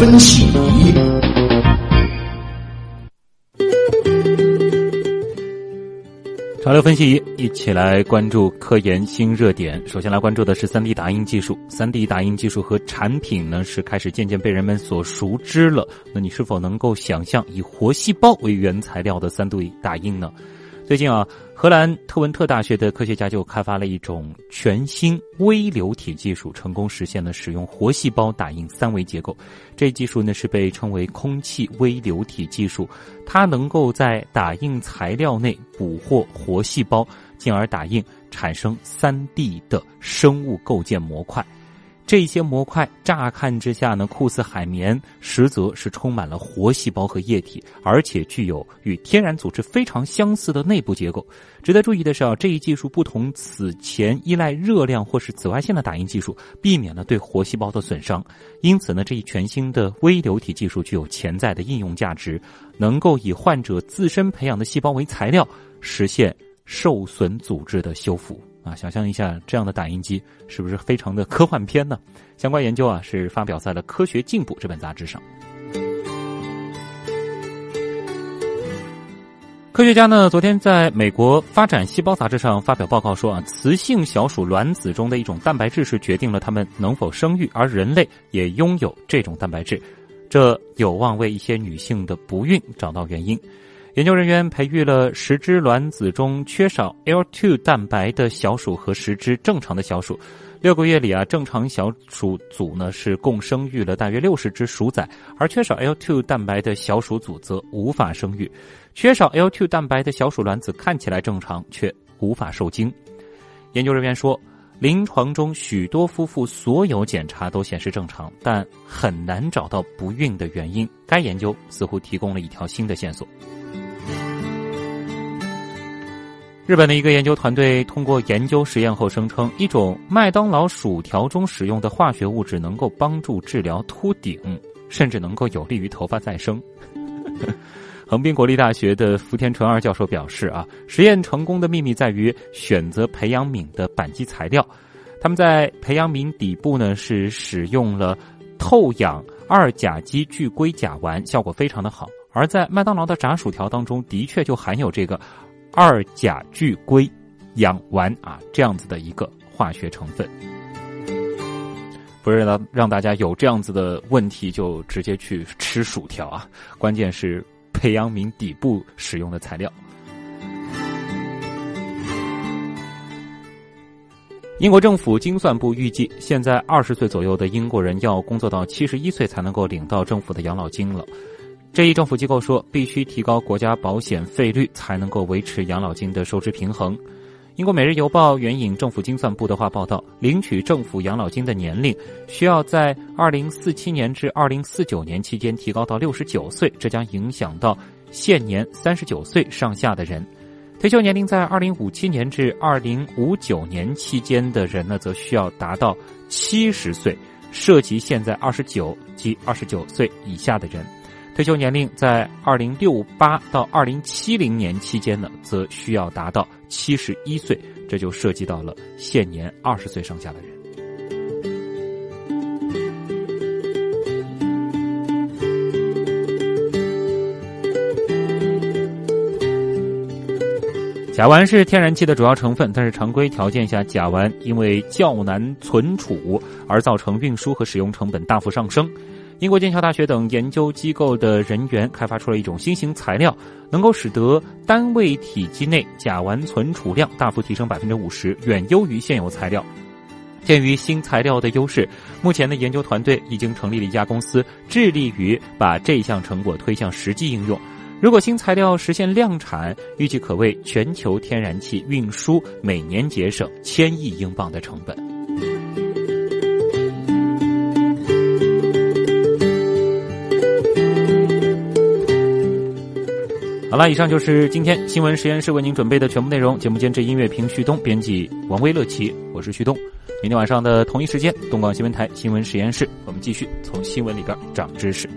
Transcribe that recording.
分析。潮流分析仪一起来关注科研新热点。首先来关注的是 3D 打印技术。3D 打印技术和产品呢是开始渐渐被人们所熟知了。那你是否能够想象以活细胞为原材料的 3D 打印呢？最近啊，荷兰特文特大学的科学家就开发了一种全新微流体技术，成功实现了使用活细胞打印三维结构。这技术呢是被称为空气微流体技术，它能够在打印材料内捕获活细胞，进而打印产生三 D 的生物构建模块。这些模块乍看之下呢，酷似海绵，实则是充满了活细胞和液体，而且具有与天然组织非常相似的内部结构。值得注意的是啊，这一技术不同此前依赖热量或是紫外线的打印技术，避免了对活细胞的损伤。因此呢，这一全新的微流体技术具有潜在的应用价值，能够以患者自身培养的细胞为材料，实现受损组织的修复。啊，想象一下这样的打印机是不是非常的科幻片呢？相关研究啊是发表在了《科学进步》这本杂志上。科学家呢昨天在美国发展细胞杂志上发表报告说啊，雌性小鼠卵子中的一种蛋白质是决定了它们能否生育，而人类也拥有这种蛋白质，这有望为一些女性的不孕找到原因。研究人员培育了十只卵子中缺少 L2 蛋白的小鼠和十只正常的小鼠。六个月里啊，正常小鼠组呢是共生育了大约六十只鼠仔，而缺少 L2 蛋白的小鼠组则无法生育。缺少 L2 蛋白的小鼠卵子看起来正常，却无法受精。研究人员说，临床中许多夫妇所有检查都显示正常，但很难找到不孕的原因。该研究似乎提供了一条新的线索。日本的一个研究团队通过研究实验后声称，一种麦当劳薯条中使用的化学物质能够帮助治疗秃顶，甚至能够有利于头发再生。横滨国立大学的福田纯二教授表示：“啊，实验成功的秘密在于选择培养皿的板基材料。他们在培养皿底部呢是使用了透氧二甲基聚硅甲烷，效果非常的好。而在麦当劳的炸薯条当中，的确就含有这个。”二甲聚硅氧烷啊，这样子的一个化学成分，不是让让大家有这样子的问题就直接去吃薯条啊。关键是培养皿底部使用的材料。英国政府精算部预计，现在二十岁左右的英国人要工作到七十一岁才能够领到政府的养老金了。这一政府机构说，必须提高国家保险费率，才能够维持养老金的收支平衡。英国《每日邮报》援引政府精算部的话报道，领取政府养老金的年龄需要在二零四七年至二零四九年期间提高到六十九岁，这将影响到现年三十九岁上下的人。退休年龄在二零五七年至二零五九年期间的人呢，则需要达到七十岁，涉及现在二十九及二十九岁以下的人。退休年龄在二零六八到二零七零年期间呢，则需要达到七十一岁，这就涉及到了现年二十岁上下的人。甲烷是天然气的主要成分，但是常规条件下，甲烷因为较难存储，而造成运输和使用成本大幅上升。英国剑桥大学等研究机构的人员开发出了一种新型材料，能够使得单位体积内甲烷存储量大幅提升百分之五十，远优于现有材料。鉴于新材料的优势，目前的研究团队已经成立了一家公司，致力于把这项成果推向实际应用。如果新材料实现量产，预计可为全球天然气运输每年节省千亿英镑的成本。好了，以上就是今天新闻实验室为您准备的全部内容。节目监制音乐评旭东，编辑王威乐奇，我是旭东。明天晚上的同一时间，东广新闻台新闻实验室，我们继续从新闻里边长知识。